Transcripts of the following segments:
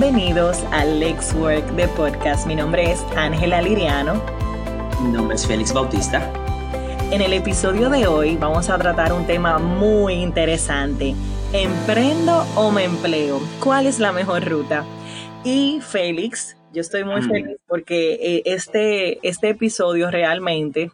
Bienvenidos al Lex Work de Podcast. Mi nombre es Ángela Liriano. Mi nombre es Félix Bautista. En el episodio de hoy vamos a tratar un tema muy interesante. ¿Emprendo o me empleo? ¿Cuál es la mejor ruta? Y Félix, yo estoy muy mm. feliz porque eh, este, este episodio realmente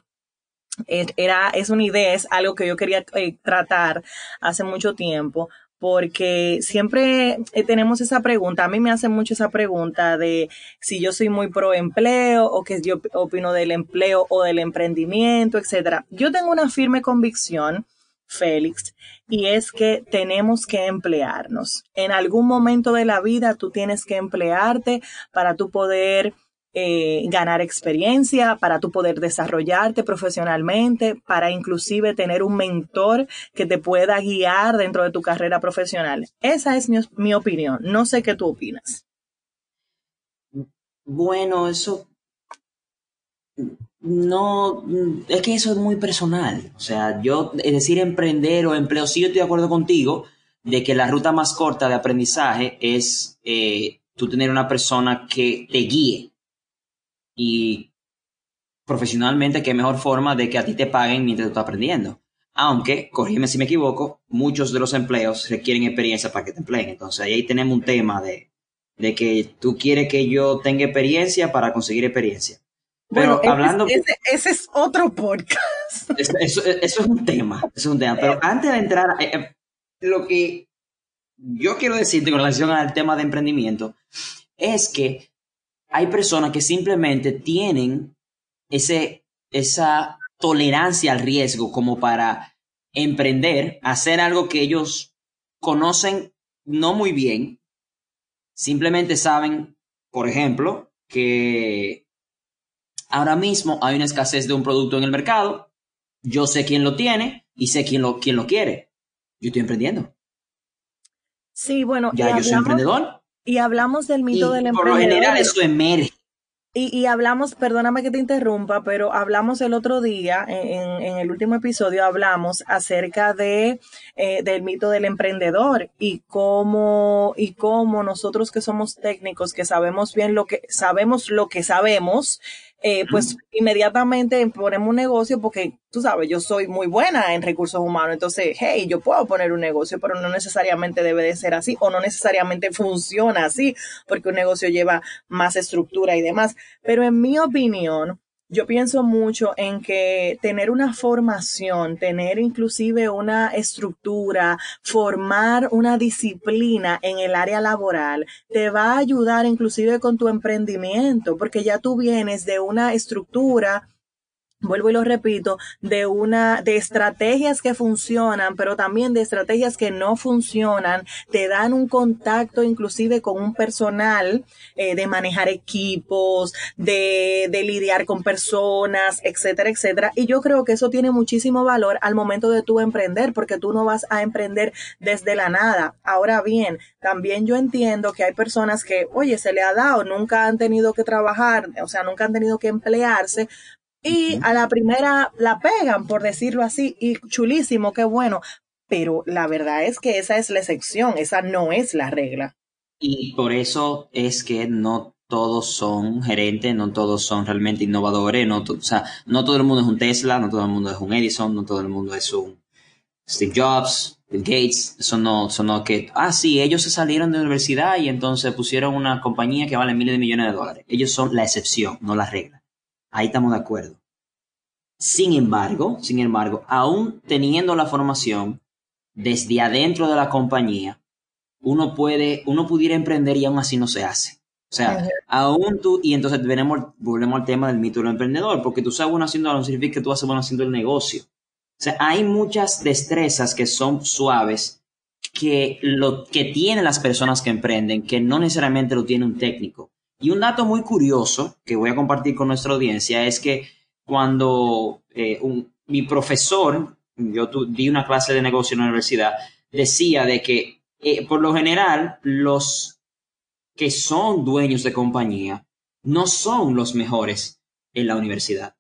era, es una idea, es algo que yo quería eh, tratar hace mucho tiempo, porque siempre eh, tenemos esa pregunta, a mí me hacen mucho esa pregunta de si yo soy muy pro empleo o que yo opino del empleo o del emprendimiento, etcétera. Yo tengo una firme convicción, Félix, y es que tenemos que emplearnos. En algún momento de la vida tú tienes que emplearte para tu poder eh, ganar experiencia, para tú poder desarrollarte profesionalmente, para inclusive tener un mentor que te pueda guiar dentro de tu carrera profesional. Esa es mi, mi opinión. No sé qué tú opinas. Bueno, eso no, es que eso es muy personal. O sea, yo, es decir, emprender o empleo, sí yo estoy de acuerdo contigo de que la ruta más corta de aprendizaje es eh, tú tener una persona que te guíe y profesionalmente, qué mejor forma de que a ti te paguen mientras tú estás aprendiendo. Aunque, corrígeme si me equivoco, muchos de los empleos requieren experiencia para que te empleen. Entonces ahí tenemos un tema de, de que tú quieres que yo tenga experiencia para conseguir experiencia. Pero hablando... Ese, es otro podcast. Eso, es un tema, eso es un tema. Pero antes de entrar, eh, eh, lo que yo quiero decirte con relación al tema de emprendimiento es que hay personas que simplemente tienen ese, esa tolerancia al riesgo como para emprender, hacer algo que ellos conocen no muy bien, simplemente saben, por ejemplo, que ahora mismo hay una escasez de un producto en el mercado, yo sé quién lo tiene y sé quién lo, quién lo quiere. Yo estoy emprendiendo. Sí, bueno. Ya yo soy emprendedor. Y hablamos del mito del emprendedor. Por lo general eso emerge. Y, y, hablamos, perdóname que te interrumpa, pero hablamos el otro día, en, en el último episodio, hablamos acerca de, eh, del mito del emprendedor y cómo, y cómo nosotros que somos técnicos, que sabemos bien lo que, sabemos lo que sabemos, eh, pues inmediatamente ponemos un negocio porque tú sabes, yo soy muy buena en recursos humanos, entonces, hey, yo puedo poner un negocio, pero no necesariamente debe de ser así o no necesariamente funciona así, porque un negocio lleva más estructura y demás. Pero en mi opinión, yo pienso mucho en que tener una formación, tener inclusive una estructura, formar una disciplina en el área laboral, te va a ayudar inclusive con tu emprendimiento, porque ya tú vienes de una estructura vuelvo y lo repito, de una, de estrategias que funcionan, pero también de estrategias que no funcionan, te dan un contacto inclusive con un personal eh, de manejar equipos, de, de lidiar con personas, etcétera, etcétera. Y yo creo que eso tiene muchísimo valor al momento de tú emprender, porque tú no vas a emprender desde la nada. Ahora bien, también yo entiendo que hay personas que, oye, se le ha dado, nunca han tenido que trabajar, o sea, nunca han tenido que emplearse, y a la primera la pegan, por decirlo así, y chulísimo, qué bueno. Pero la verdad es que esa es la excepción, esa no es la regla. Y por eso es que no todos son gerentes, no todos son realmente innovadores, no, o sea, no todo el mundo es un Tesla, no todo el mundo es un Edison, no todo el mundo es un Steve Jobs, Bill Gates, eso no, eso no que, ah, sí, ellos se salieron de la universidad y entonces pusieron una compañía que vale miles de millones de dólares. Ellos son la excepción, no la regla. Ahí estamos de acuerdo. Sin embargo, sin embargo, aún teniendo la formación desde adentro de la compañía, uno puede, uno pudiera emprender y aún así no se hace. O sea, aún tú, y entonces venemos, volvemos al tema del mito del emprendedor, porque tú sabes bueno haciendo no significa que tú a bueno haciendo el negocio. O sea, hay muchas destrezas que son suaves que lo que tienen las personas que emprenden, que no necesariamente lo tiene un técnico. Y un dato muy curioso que voy a compartir con nuestra audiencia es que cuando eh, mi profesor, yo di una clase de negocio en la universidad, decía de que eh, por lo general los que son dueños de compañía no son los mejores en la universidad.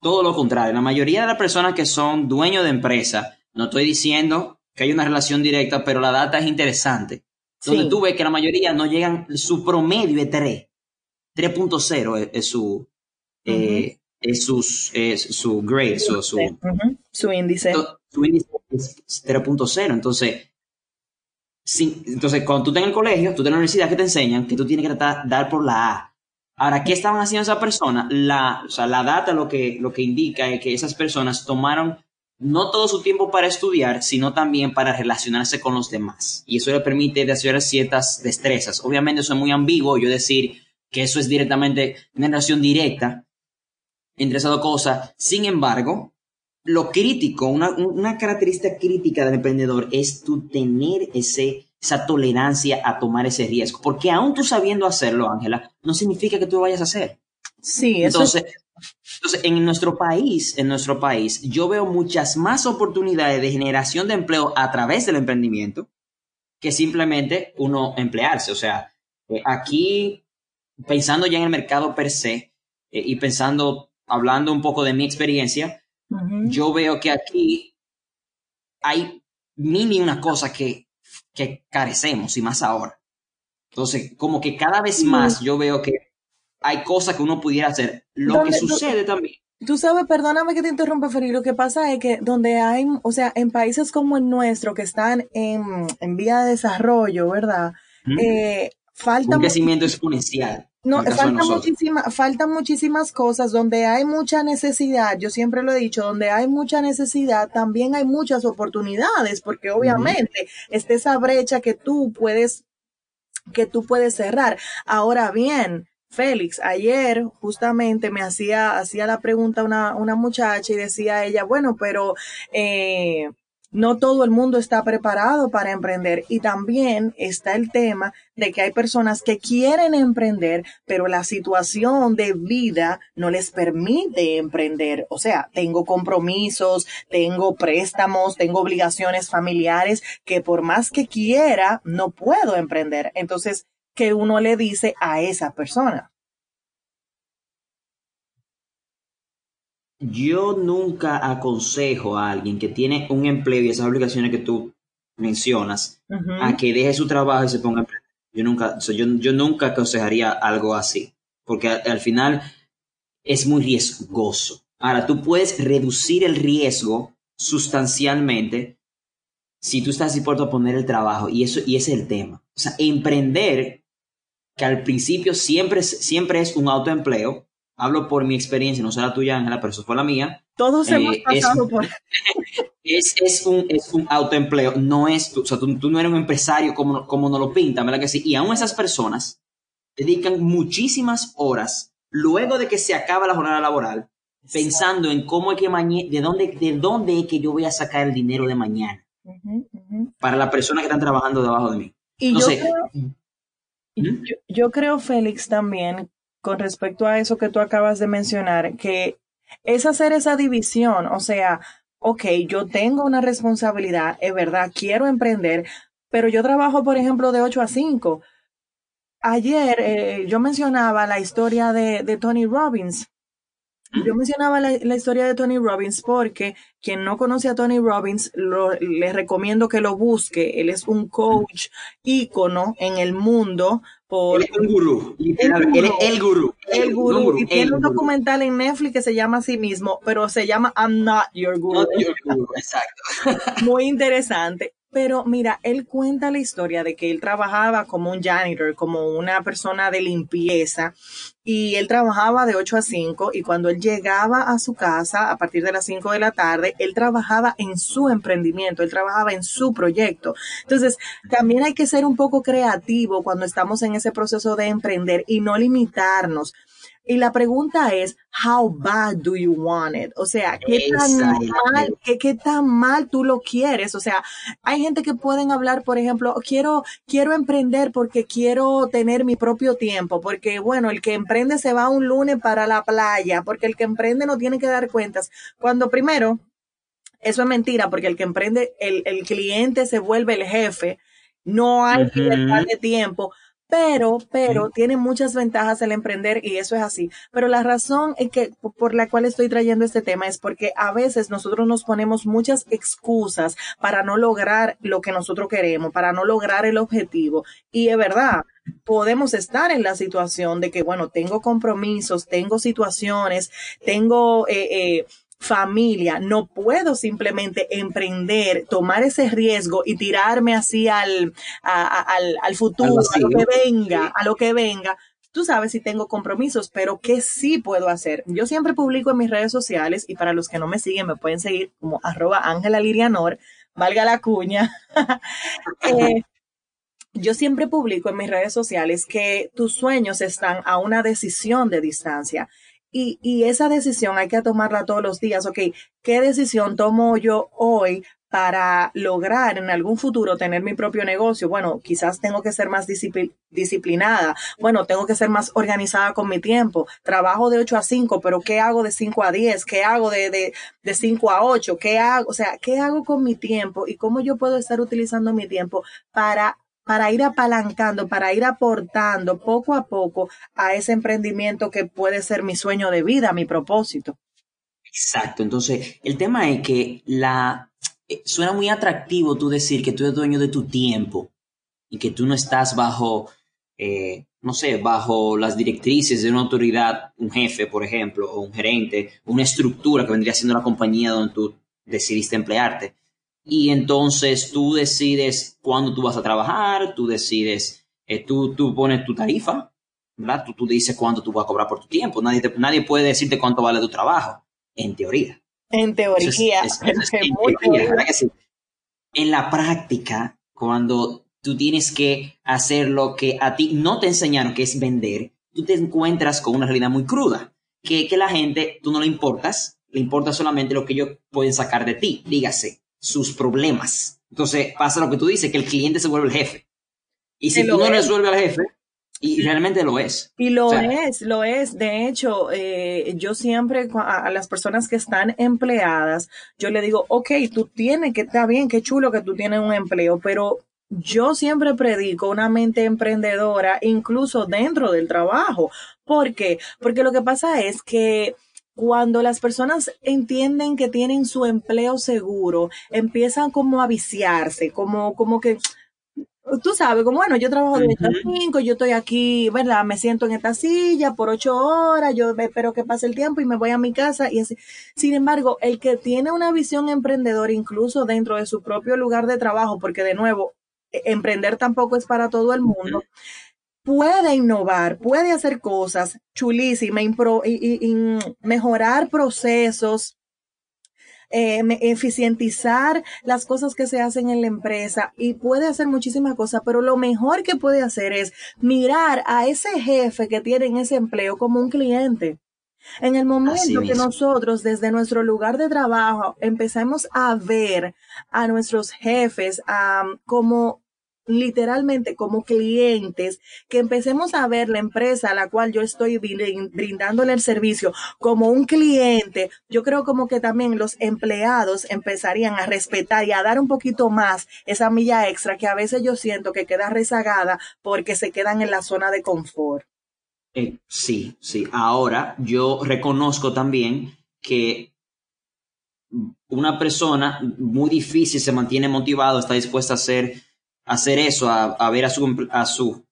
Todo lo contrario, la mayoría de las personas que son dueños de empresa, no estoy diciendo que hay una relación directa, pero la data es interesante donde tú ves que la mayoría no llegan, su promedio es 3. 3.0 es, su, eh, es, sus, es su grade, su, su, su índice. Su índice es 3.0. Entonces, sí, entonces, cuando tú estás en el colegio, tú estás en la universidad que te enseñan que tú tienes que tratar dar por la A. Ahora, ¿qué estaban haciendo esas personas? La, o sea, la data lo que, lo que indica es que esas personas tomaron no todo su tiempo para estudiar, sino también para relacionarse con los demás. Y eso le permite desarrollar ciertas destrezas. Obviamente eso es muy ambiguo, yo decir que eso es directamente una relación directa entre esas dos cosas. Sin embargo, lo crítico, una, una característica crítica del emprendedor es tu tener ese, esa tolerancia a tomar ese riesgo. Porque aún tú sabiendo hacerlo, Ángela, no significa que tú lo vayas a hacer. Sí, eso entonces, entonces, en nuestro país, en nuestro país, yo veo muchas más oportunidades de generación de empleo a través del emprendimiento que simplemente uno emplearse. O sea, eh, aquí, pensando ya en el mercado per se eh, y pensando, hablando un poco de mi experiencia, yo veo que aquí hay mil y una cosa que, que carecemos y más ahora. Entonces, como que cada vez más yo veo que hay cosas que uno pudiera hacer. Lo que sucede también. Tú sabes, perdóname que te interrumpa, Feri, lo que pasa es que donde hay, o sea, en países como el nuestro, que están en, en vía de desarrollo, ¿verdad? Eh, falta... Un crecimiento exponencial. No, falta, muchísima, faltan muchísimas cosas. Donde hay mucha necesidad, yo siempre lo he dicho, donde hay mucha necesidad, también hay muchas oportunidades, porque obviamente está esa brecha que tú puedes, que tú puedes cerrar. Ahora bien, Félix, ayer justamente me hacía, hacía la pregunta una, una muchacha y decía ella, bueno, pero eh, no todo el mundo está preparado para emprender y también está el tema de que hay personas que quieren emprender, pero la situación de vida no les permite emprender. O sea, tengo compromisos, tengo préstamos, tengo obligaciones familiares que por más que quiera, no puedo emprender. Entonces, que uno le dice a esa persona. Yo nunca aconsejo a alguien que tiene un empleo y esas obligaciones que tú mencionas a que deje su trabajo y se ponga a emprender. Yo nunca, yo, yo nunca aconsejaría algo así, porque al, final es muy riesgoso. Ahora, tú puedes reducir el riesgo sustancialmente si tú estás dispuesto a poner el trabajo, y eso y ese es el tema. O sea, emprender que al principio siempre, siempre es un autoempleo. Hablo por mi experiencia, no será tuya, Ángela, pero eso fue la mía. Todos hemos eh, pasado por... Es, es, un, es un autoempleo, no es, o sea, tú, no eres un empresario como, como nos lo pintan, ¿verdad que sí? Y aún esas personas dedican muchísimas horas luego de que se acaba la jornada laboral pensando en cómo es que mañana, de dónde, de dónde es que yo voy a sacar el dinero de mañana para las personas que están trabajando debajo de mí. Y yo creo, yo, creo, Félix, también con respecto a eso que tú acabas de mencionar, que es hacer esa división, o sea, ok, yo tengo una responsabilidad, es verdad, quiero emprender, pero yo trabajo, por ejemplo, de 8 a 5. Ayer eh, yo mencionaba la historia de, Tony Robbins. Yo mencionaba la, historia de Tony Robbins porque quien no conoce a Tony Robbins, lo, les recomiendo que lo busque. Él es un coach ícono en el mundo. Por, él es un gurú, él es el gurú. El gurú. y tiene un documental en Netflix que se llama a sí mismo, pero se llama I'm Not Your Guru. Not your guru. Exacto. Muy interesante. Pero mira, él cuenta la historia de que él trabajaba como un janitor, como una persona de limpieza, y él trabajaba de 8 a 5 y cuando él llegaba a su casa a partir de las 5 de la tarde, él trabajaba en su emprendimiento, él trabajaba en su proyecto. Entonces, también hay que ser un poco creativo cuando estamos en ese proceso de emprender y no limitarnos. Y la pregunta es, how bad do you want it? O sea, ¿qué tan, mal, ¿qué, tan mal tú lo quieres? O sea, hay gente que pueden hablar, por ejemplo, quiero, quiero emprender porque quiero tener mi propio tiempo, porque bueno, el que emprende se va un lunes para la playa, porque el que emprende no tiene que dar cuentas. Cuando primero, eso es mentira, porque el que emprende, el, el cliente se vuelve el jefe, no hay libertad de tiempo Pero, pero tiene muchas ventajas el emprender y eso es así. Pero la razón es que, por la cual estoy trayendo este tema es porque a veces nosotros nos ponemos muchas excusas para no lograr lo que nosotros queremos, para no lograr el objetivo. Y es verdad, podemos estar en la situación de que, bueno, tengo compromisos, tengo situaciones, tengo eh, eh, familia, no puedo simplemente emprender, tomar ese riesgo y tirarme así al, al, al futuro, a lo que venga, a lo que venga. Tú sabes si tengo compromisos, pero ¿qué sí puedo hacer? Yo siempre publico en mis redes sociales y para los que no me siguen me pueden seguir como arroba Ángela Lirianor, valga la cuña. eh, yo siempre publico en mis redes sociales que tus sueños están a una decisión de distancia. Y, y esa decisión hay que tomarla todos los días. Ok, ¿qué decisión tomo yo hoy para lograr en algún futuro tener mi propio negocio? Bueno, quizás tengo que ser más disciplinada. Bueno, tengo que ser más organizada con mi tiempo. Trabajo de 8 a 5, pero ¿qué hago de 5 a 10? ¿Qué hago de, de, de 5 a 8? ¿Qué hago? O sea, ¿qué hago con mi tiempo? ¿Y cómo yo puedo estar utilizando mi tiempo para para ir apalancando, para ir aportando poco a poco a ese emprendimiento que puede ser mi sueño de vida, mi propósito. Exacto, entonces el tema es que la eh, suena muy atractivo tú decir que tú eres dueño de tu tiempo y que tú no estás bajo, eh, no sé, bajo las directrices de una autoridad, un jefe, por ejemplo, o un gerente, una estructura que vendría siendo la compañía donde tú decidiste emplearte y entonces tú decides cuándo tú vas a trabajar, tú decides, eh, tú, tú pones tu tarifa, ¿verdad? Tú, tú dices cuánto tú vas a cobrar por tu tiempo. Nadie, nadie puede decirte cuánto vale tu trabajo, en teoría. En teoría. En la práctica, cuando tú tienes que hacer lo que a ti no te enseñaron, que es vender, tú te encuentras con una realidad muy cruda, que, que la gente, tú no le importas, le importa solamente lo que ellos pueden sacar de ti. Dígase, sus problemas. Entonces pasa lo que tú dices, que el cliente se vuelve el jefe. Y si tú no resuelves al jefe, y realmente lo es. Y lo es, lo es. De hecho, eh, yo siempre a, las personas que están empleadas, yo le digo, ok, tú tienes que, está bien, qué chulo que tú tienes un empleo, pero yo siempre predico una mente emprendedora, incluso dentro del trabajo. ¿Por qué? Porque lo que pasa es que cuando las personas entienden que tienen su empleo seguro, empiezan como a viciarse, como, como que, tú sabes, como bueno, yo trabajo de 8 a 5, yo estoy aquí, ¿verdad? Me siento en esta silla por ocho horas, yo espero que pase el tiempo y me voy a mi casa y así. Sin embargo, el que tiene una visión emprendedora, incluso dentro de su propio lugar de trabajo, porque de nuevo, e, emprender tampoco es para todo el mundo puede innovar, puede hacer cosas chulísimas, y, mejorar procesos, eh, eficientizar las cosas que se hacen en la empresa y puede hacer muchísimas cosas, pero lo mejor que puede hacer es mirar a ese jefe que tiene en ese empleo como un cliente. En el momento que nosotros desde nuestro lugar de trabajo empezamos a ver a nuestros jefes como literalmente como clientes, que empecemos a ver la empresa a la cual yo estoy brindándole el servicio como un cliente, yo creo como que también los empleados empezarían a respetar y a dar un poquito más esa milla extra que a veces yo siento que queda rezagada porque se quedan en la zona de confort. Eh, sí, sí. Ahora yo reconozco también que una persona muy difícil se mantiene motivado, está dispuesta a hacer hacer eso, a, ver a su, a, su,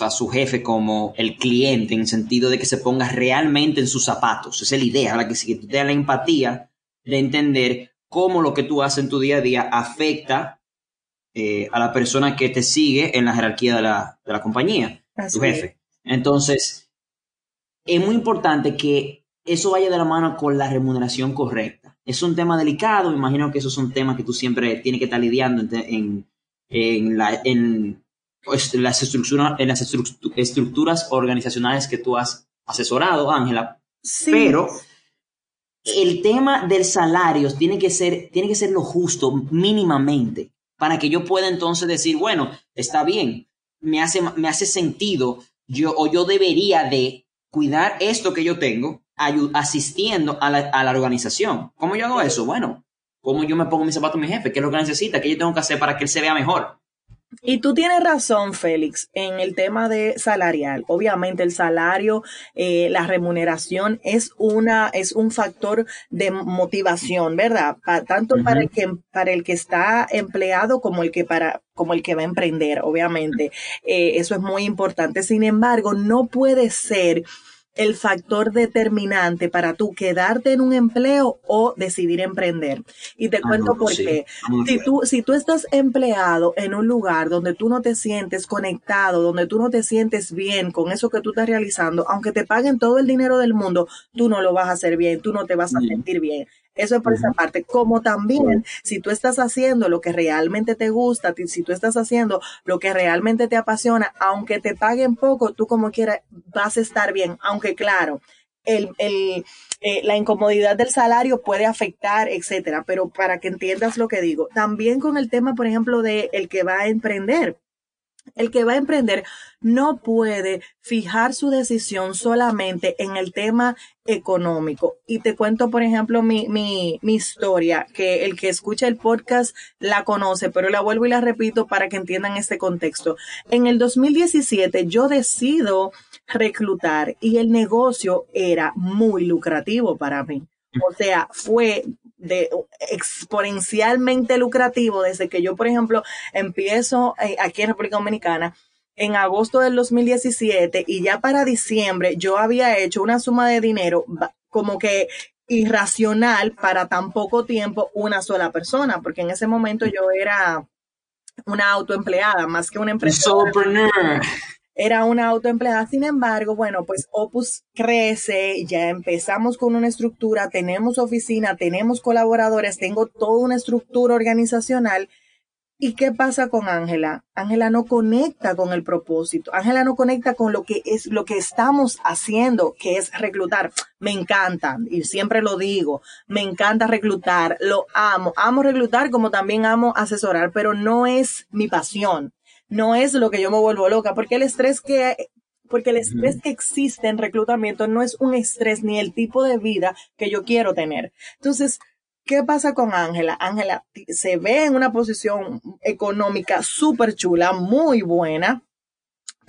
a su jefe como el cliente, en el sentido de que se ponga realmente en sus zapatos. Esa es la idea, ¿verdad? que si tú te la empatía de entender cómo lo que tú haces en tu día a día afecta eh, a la persona que te sigue en la jerarquía de la, de la compañía, tu jefe. Entonces, es muy importante que eso vaya de la mano con la remuneración correcta. Es un tema delicado, me imagino que esos son temas que tú siempre tienes que estar lidiando en, en, la, en, pues, las, estructuras, en las estructuras organizacionales que tú has asesorado, Ángela. Pero el tema del salario tiene que ser, tiene que ser lo justo mínimamente para que yo pueda entonces decir, bueno, está bien, me hace, me hace sentido, yo, o yo debería de cuidar esto que yo tengo, asistiendo a la, a la organización. ¿Cómo yo hago eso? Bueno, cómo yo me pongo mis zapatos a mi jefe, qué es lo que necesita, qué yo tengo que hacer para que él se vea mejor. Y tú tienes razón, Félix, en el tema de salarial. Obviamente el salario, eh, la remuneración es una, es un factor de motivación, ¿verdad? tanto para el que, para el que está empleado como el que para, como el que va a emprender, obviamente. Eh, eso es muy importante. Sin embargo, no puede ser el factor determinante para tú quedarte en un empleo o decidir emprender. Y te ah, cuento por qué. Si tú, si tú estás empleado en un lugar donde tú no te sientes conectado, donde tú no te sientes bien con eso que tú estás realizando, aunque te paguen todo el dinero del mundo, tú no lo vas a hacer bien, tú no te vas a sentir bien. Eso es por esa parte. Como también, si tú estás haciendo lo que realmente te gusta, si tú estás haciendo lo que realmente te apasiona, aunque te paguen poco, tú como quieras vas a estar bien. Aunque claro, el, el, eh, la incomodidad del salario puede afectar, etcétera. Pero para que entiendas lo que digo, también con el tema, por ejemplo, de el que va a emprender. El que va a emprender no puede fijar su decisión solamente en el tema económico. Y te cuento, por ejemplo, mi, mi, mi, historia, que el que escucha el podcast la conoce, pero la vuelvo y la repito para que entiendan este contexto. En el 2017 yo decido reclutar y el negocio era muy lucrativo para mí. O sea, fue de exponencialmente lucrativo desde que yo, por ejemplo, empiezo eh, aquí en República Dominicana en agosto del 2017 y ya para diciembre yo había hecho una suma de dinero como que irracional para tan poco tiempo una sola persona, porque en ese momento yo era una autoempleada más que una empresa era una autoempleada. Sin embargo, bueno, pues Opus crece, ya empezamos con una estructura, tenemos oficina, tenemos colaboradores, tengo toda una estructura organizacional. ¿Y qué pasa con Ángela? Ángela no conecta con el propósito. Ángela no conecta con lo que es lo que estamos haciendo, que es reclutar. Me encanta y siempre lo digo. Me encanta reclutar, lo amo. Amo reclutar como también amo asesorar, pero no es mi pasión no es lo que yo me vuelvo loca, porque el estrés que porque el estrés que existe en reclutamiento no es un estrés ni el tipo de vida que yo quiero tener. Entonces, ¿qué pasa con Ángela? Ángela se ve en una posición económica súper chula, muy buena,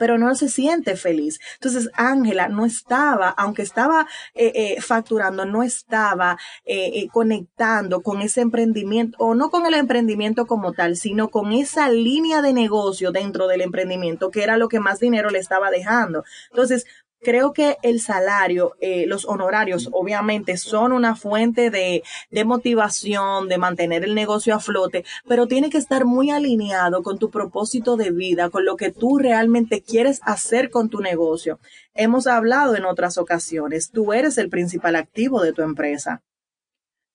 pero no se siente feliz. Entonces, Ángela no estaba, aunque estaba eh, eh, facturando, no estaba eh, conectando con ese emprendimiento, o no con el emprendimiento como tal, sino con esa línea de negocio dentro del emprendimiento, que era lo que más dinero le estaba dejando. Entonces, Creo que el salario, eh, los honorarios, obviamente son una fuente de, de motivación, de mantener el negocio a flote, pero tiene que estar muy alineado con tu propósito de vida, con lo que tú realmente quieres hacer con tu negocio. Hemos hablado en otras ocasiones, tú eres el principal activo de tu empresa.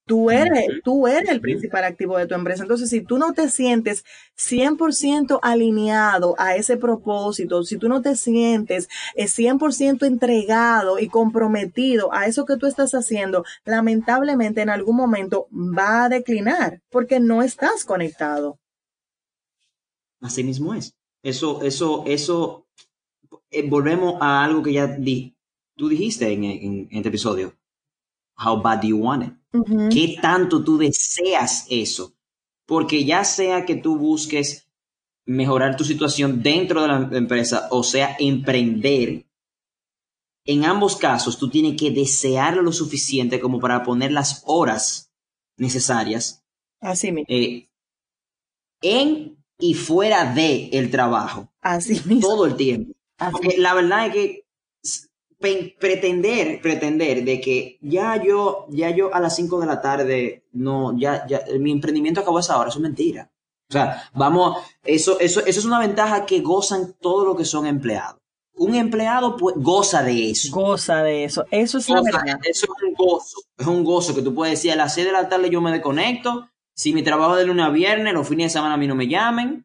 Tú eres, tú eres el principal activo de tu empresa. Entonces, si tú no te sientes 100% alineado a ese propósito, si tú no te sientes 100% eh, entregado y comprometido a eso que tú estás haciendo, lamentablemente en algún momento va a declinar porque no estás conectado. Así mismo es. Eso, eso, eso, eh, volvemos a algo que ya di, tú dijiste en, en este episodio. How bad do you want it? ¿Qué tanto tú deseas eso? Porque ya sea que tú busques mejorar tu situación dentro de la empresa o sea emprender, en ambos casos tú tienes que desearlo lo suficiente como para poner las horas necesarias. Así mismo. Eh, en y fuera de el trabajo. Así mismo. Todo el tiempo. Porque la verdad es que pretender, pretender de que ya yo, ya yo a las 5 de la tarde, no, ya, ya, mi emprendimiento acabó a esa hora, eso es mentira. O sea, vamos, eso, eso, eso es una ventaja que gozan todos los que son empleados. Un empleado pues, goza de eso. Goza de eso. Eso es verdad. Eso es un gozo. Es un gozo que tú puedes decir a las 6 de la tarde yo me desconecto. Si mi trabajo de lunes a viernes, los fines de semana a mí no me llamen.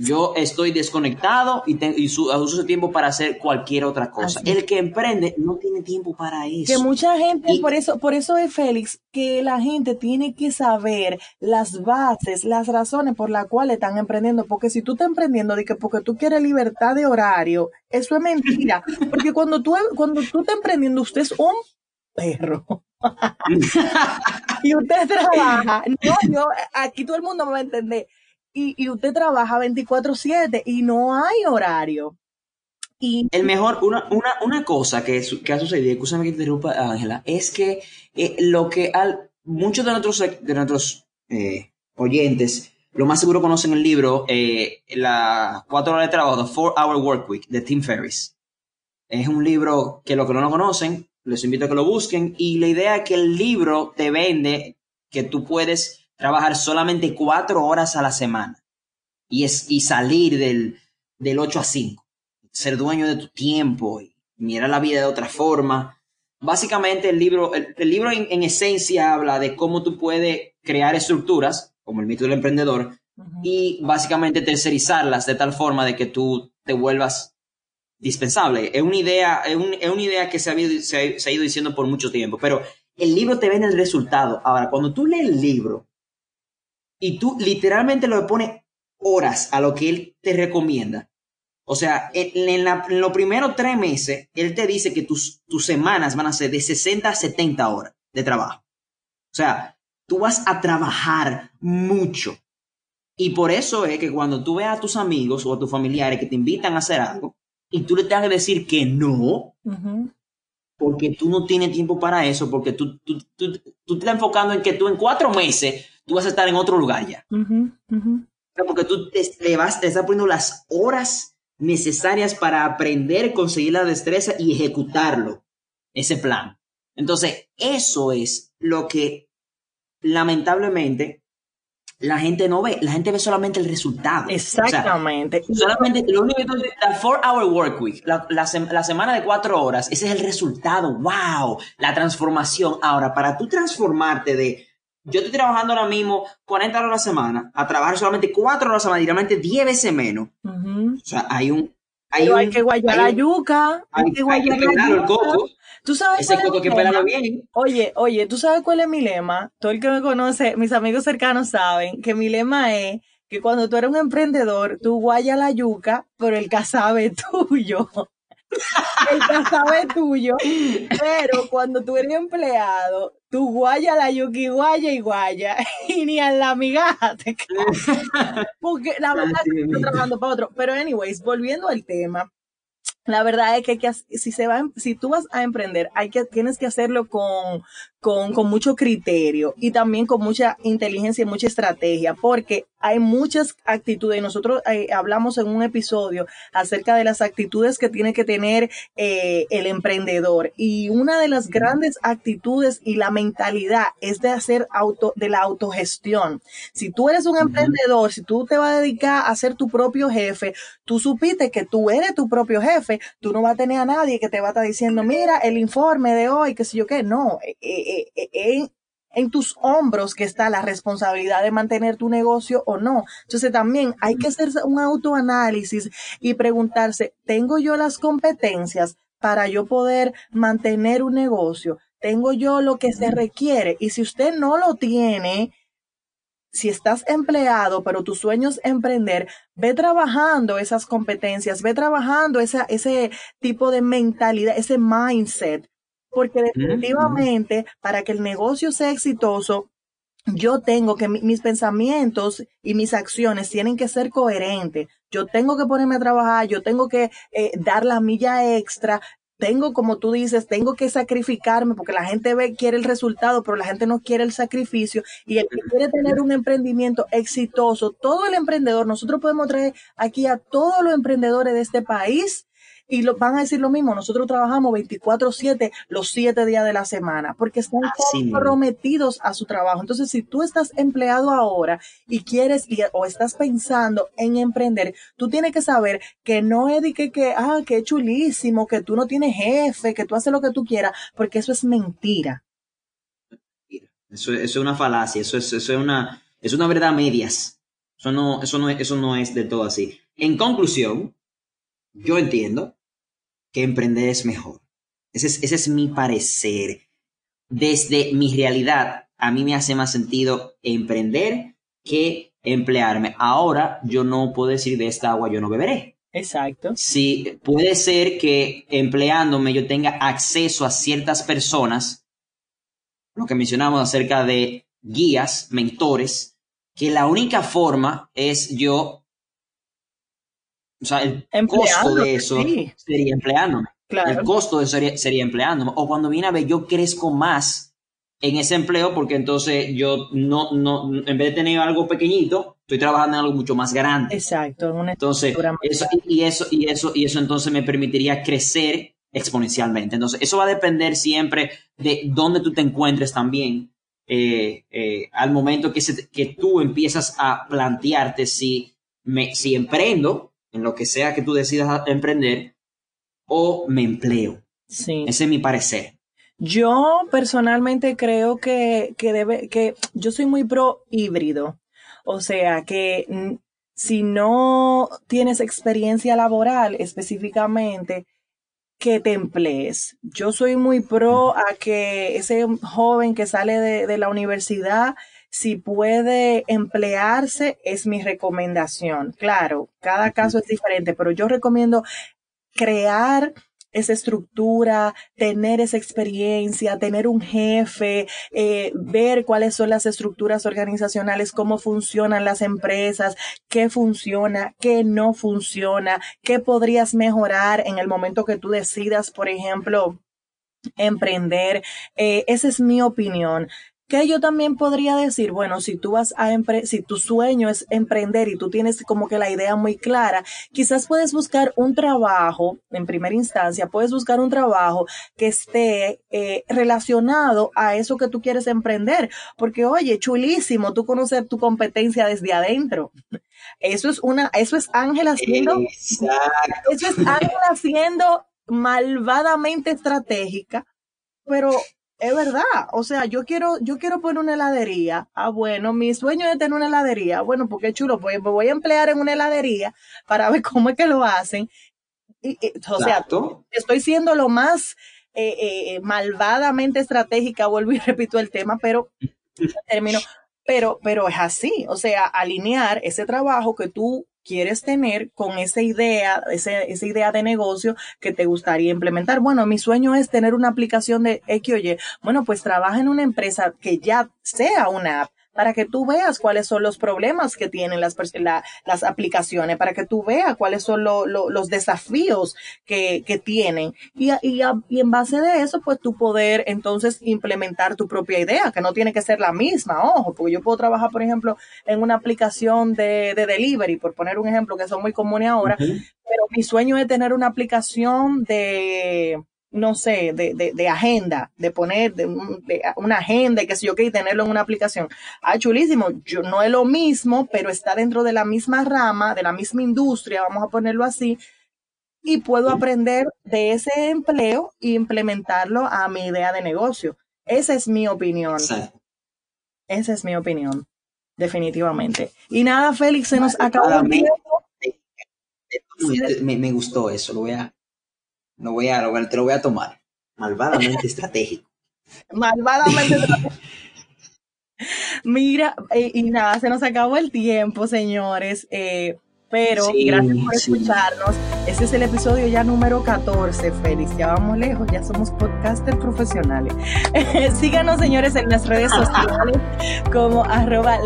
Yo estoy desconectado y, uso ese tiempo para hacer cualquier otra cosa. El que emprende no tiene tiempo para eso. Que mucha gente, por eso, por eso es Félix, que la gente tiene que saber las bases, las razones por las cuales están emprendiendo. Porque si tú estás emprendiendo de que porque tú quieres libertad de horario, eso es mentira. Porque cuando tú, cuando tú estás emprendiendo, usted es un perro. y usted trabaja. No, yo, aquí todo el mundo me va a entender y, usted trabaja 24/7 y no hay horario. Y, El mejor, una, una, una cosa que, ha sucedido, escúchame que te interrumpa, Ángela, es que eh, lo que al, muchos de nuestros, de nuestros eh, oyentes, lo más seguro conocen el libro eh, Las cuatro horas de trabajo, The Four Hour Work Week, de Tim Ferriss. Es un libro que los que no lo conocen, les invito a que lo busquen. Y la idea es que el libro te vende que tú puedes trabajar solamente cuatro horas a la semana y, es, y salir del, del 8 a 5. Ser dueño de tu tiempo y mirar la vida de otra forma. Básicamente el libro, el, el libro en, en esencia habla de cómo tú puedes crear estructuras, como el mito del emprendedor, y básicamente tercerizarlas de tal forma de que tú te vuelvas dispensable. Es una idea, es, un- es una idea que se ha, ido- se, ha, se ha ido diciendo por mucho tiempo, pero el libro te vende el resultado. Ahora, cuando tú lees el libro y tú literalmente lo pones horas a lo que él te recomienda, o sea, en, la- en los primeros tres meses, él te dice que tus, tus semanas van a ser de 60 a 70 horas de trabajo. O sea, tú vas a trabajar mucho. Y por eso es que cuando tú veas a tus amigos o a tus familiares que te invitan a hacer algo y tú le tengas que decir que no, porque tú no tienes tiempo para eso, porque tú, tú, tú, tú te estás enfocando en que tú en cuatro meses tú vas a estar en otro lugar ya. Porque tú te, le vas, te estás poniendo las horas necesarias para aprender, conseguir la destreza y ejecutarlo, ese plan. Entonces, eso es lo que lamentablemente la gente no ve. La gente ve solamente el resultado. O sea, Exactamente. Solamente lo único que la four hour work week, la, la sem- la semana de cuatro horas, ese es el resultado. ¡Wow! La transformación. Ahora, para tú transformarte de yo estoy trabajando ahora mismo 40 horas a la semana, a trabajar solamente cuatro horas a la semana, directamente 10 veces menos. O sea, hay un. Hay, Pero un, hay que guayar hay la yuca. Hay, hay- que hay guayar que la el coco. ¿Tú sabes Ese coco hay que lema? bien. Oye, oye, ¿tú sabes cuál es mi lema? Todo el que me conoce, mis amigos cercanos saben que mi lema es que cuando tú eres un emprendedor, tú guayas la yuca, pero el casabe es tuyo. El casabe es tuyo, pero cuando tú eres empleado, tú guayas la yuca y guaya y guaya, y ni a la migaja te cae. Porque la verdad es que estoy trabajando para otro. Pero anyways, volviendo al tema, la verdad es que, hay que si se va, em- si tú vas a emprender, hay que, tienes que hacerlo con, con, con mucho criterio y también con mucha inteligencia y mucha estrategia, porque hay muchas actitudes. y Nosotros eh, hablamos en un episodio acerca de las actitudes que tiene que tener eh, el emprendedor. Y una de las grandes actitudes y la mentalidad es de hacer auto, de la autogestión. Si tú eres un emprendedor, si tú te vas a dedicar a ser tu propio jefe, tú supiste que tú eres tu propio jefe, tú no vas a tener a nadie que te va a estar diciendo, mira, el informe de hoy, qué sé yo qué, no, eh, eh, eh, en tus hombros que está la responsabilidad de mantener tu negocio o no. Entonces también hay que hacer un autoanálisis y preguntarse, ¿tengo yo las competencias para yo poder mantener un negocio? ¿Tengo yo lo que se requiere? Y si usted no lo tiene, si estás empleado, pero tu sueño es emprender, ve trabajando esas competencias, ve trabajando esa, ese tipo de mentalidad, ese mindset, porque definitivamente para que el negocio sea exitoso, yo tengo que mi- mis pensamientos y mis acciones tienen que ser coherentes. Yo tengo que ponerme a trabajar, yo tengo que eh, dar la milla extra, tengo, como tú dices, tengo que sacrificarme porque la gente ve, quiere el resultado, pero la gente no quiere el sacrificio. Y el que quiere tener un emprendimiento exitoso, todo el emprendedor, nosotros podemos traer aquí a todos los emprendedores de este país y lo, van a decir lo mismo, nosotros trabajamos 24/7 los 7 días de la semana porque están Así comprometidos a su trabajo. Entonces, si tú estás empleado ahora y quieres y- o estás pensando en emprender, tú tienes que saber que no es de que, que, ah, que chulísimo, que tú no tienes jefe, que tú haces lo que tú quieras, porque eso es mentira. Eso, eso es una falacia, eso es, eso es una, es una verdad a medias. Eso no, eso no, es- eso no es del todo así. En conclusión, yo entiendo que emprender es mejor. Ese es, ese es mi parecer. Desde mi realidad, a mí me hace más sentido emprender que emplearme. Ahora yo no puedo decir de esta agua yo no beberé. Exacto. Sí, puede ser que empleándome yo tenga acceso a ciertas personas, lo que mencionamos acerca de guías, mentores, que la única forma es yo, o sea, el costo de eso sería empleándome. El costo de eso sería, sería empleándome. O cuando viene a ver, yo crezco más en ese empleo porque entonces yo no, no, en vez de tener algo pequeñito, estoy trabajando en algo mucho más grande. Exacto. entonces, eso, y eso, y eso, y eso entonces me permitiría crecer exponencialmente. Entonces, eso va a depender siempre de dónde tú te encuentres también. Eh, eh, al momento que, que tú empiezas a plantearte si, me, si emprendo en lo que sea que tú decidas emprender o me empleo. Sí. Ese es mi parecer. Yo personalmente creo que, que debe, que yo soy muy pro híbrido. O sea, que si no tienes experiencia laboral específicamente, que te emplees. Yo soy muy pro a que ese joven que sale de, la universidad, si puede emplearse, es mi recomendación. Claro, cada caso es diferente, pero yo recomiendo crear esa estructura, tener esa experiencia, tener un jefe, eh, ver cuáles son las estructuras organizacionales, cómo funcionan las empresas, qué funciona, qué no funciona, qué podrías mejorar en el momento que tú decidas, por ejemplo, emprender. Eh, esa es mi opinión que yo también podría decir, bueno, si tú vas a si tu sueño es emprender y tú tienes como que la idea muy clara, quizás puedes buscar un trabajo, en primera instancia, puedes buscar un trabajo que esté eh, relacionado a eso que tú quieres emprender, porque oye, chulísimo, tú conocer tu competencia desde adentro. Eso es una, eso es Ángela haciendo, eso es Ángela siendo malvadamente estratégica, pero es verdad, o sea, yo quiero, yo quiero poner una heladería. Ah, bueno, mi sueño es tener una heladería. Bueno, porque chulo, pues me voy a emplear en una heladería para ver cómo es que lo hacen. Y, o sea, estoy siendo lo más eh, eh, malvadamente estratégica, vuelvo y repito el tema, pero termino. Pero, pero es así, o sea, alinear ese trabajo que tú quieres tener con esa idea, esa idea de negocio que te gustaría implementar. Bueno, mi sueño es tener una aplicación de X o. Bueno, pues trabaja en una empresa que ya sea una app para que tú veas cuáles son los problemas que tienen las, las aplicaciones, para que tú veas cuáles son los desafíos que, que tienen. Y, y, y, en base de eso, pues tú poder entonces implementar tu propia idea, que no tiene que ser la misma, ojo, porque yo puedo trabajar, por ejemplo, en una aplicación de, de delivery, por poner un ejemplo que son muy comunes ahora, pero mi sueño es tener una aplicación de no sé, de, de, de agenda, de poner de, una agenda y que sé yo qué, y tenerlo en una aplicación. Ah, chulísimo. Yo, no es lo mismo, pero está dentro de la misma rama, de la misma industria, vamos a ponerlo así, y puedo aprender de ese empleo e implementarlo a mi idea de negocio. Esa es mi opinión. Esa es mi opinión, definitivamente. Y nada, Félix, se nos acabó el tiempo. Me, me gustó eso, lo voy a, no voy a, te lo voy a tomar. Malvadamente estratégico. Malvadamente estratégico. Mira, eh, y nada, se nos acabó el tiempo, señores. Eh, pero gracias por escucharnos. Este es el episodio ya número 14, Félix. Ya vamos lejos, ya somos podcasters profesionales. Síganos, señores, en las redes sociales como arroba.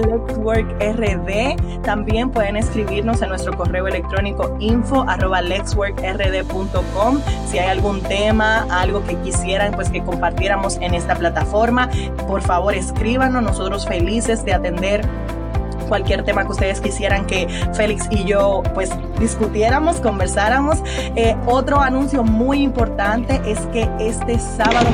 También pueden escribirnos en nuestro correo electrónico info. Si hay algún tema, algo que quisieran pues que compartiéramos en esta plataforma, por favor escríbanos. Nosotros felices de atender cualquier tema que ustedes quisieran que Félix y yo pues discutiéramos, conversáramos. Eh, otro anuncio muy importante es que este sábado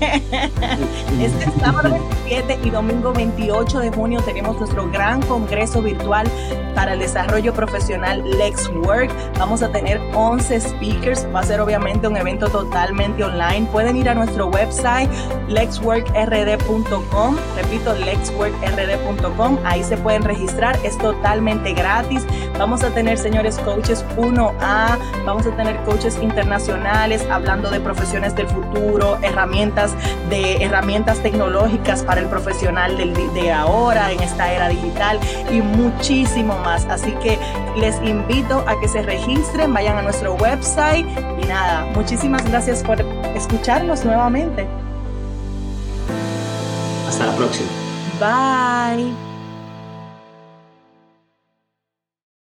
este sábado 27 y domingo 28 de junio tenemos nuestro gran congreso virtual para el desarrollo profesional Lex Work. Vamos a tener 11 speakers. Va a ser obviamente un evento totalmente online. Pueden ir a nuestro website lexworkrd.com. Repito, lexworkrd.com. Ahí se pueden registrar. Es totalmente gratis. Vamos a tener, señores, coaches 1A. Vamos a tener coaches internacionales hablando de profesiones del futuro, herramientas de herramientas tecnológicas para el profesional de ahora en esta era digital y muchísimo más. Así que les invito a que se registren, vayan a nuestro website y nada, muchísimas gracias por escucharnos nuevamente. Hasta la próxima. Bye.